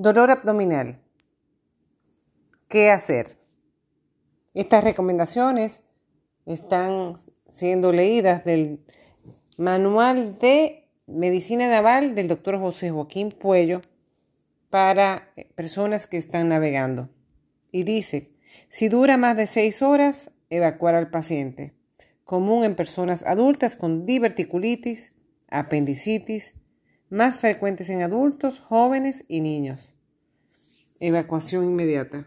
Dolor abdominal. ¿Qué hacer? Estas recomendaciones están siendo leídas del manual de medicina naval del doctor José Joaquín Puello para personas que están navegando. Y dice, si dura más de seis horas, evacuar al paciente. Común en personas adultas con diverticulitis, apendicitis, más frecuentes en adultos, jóvenes y niños. Evacuación inmediata.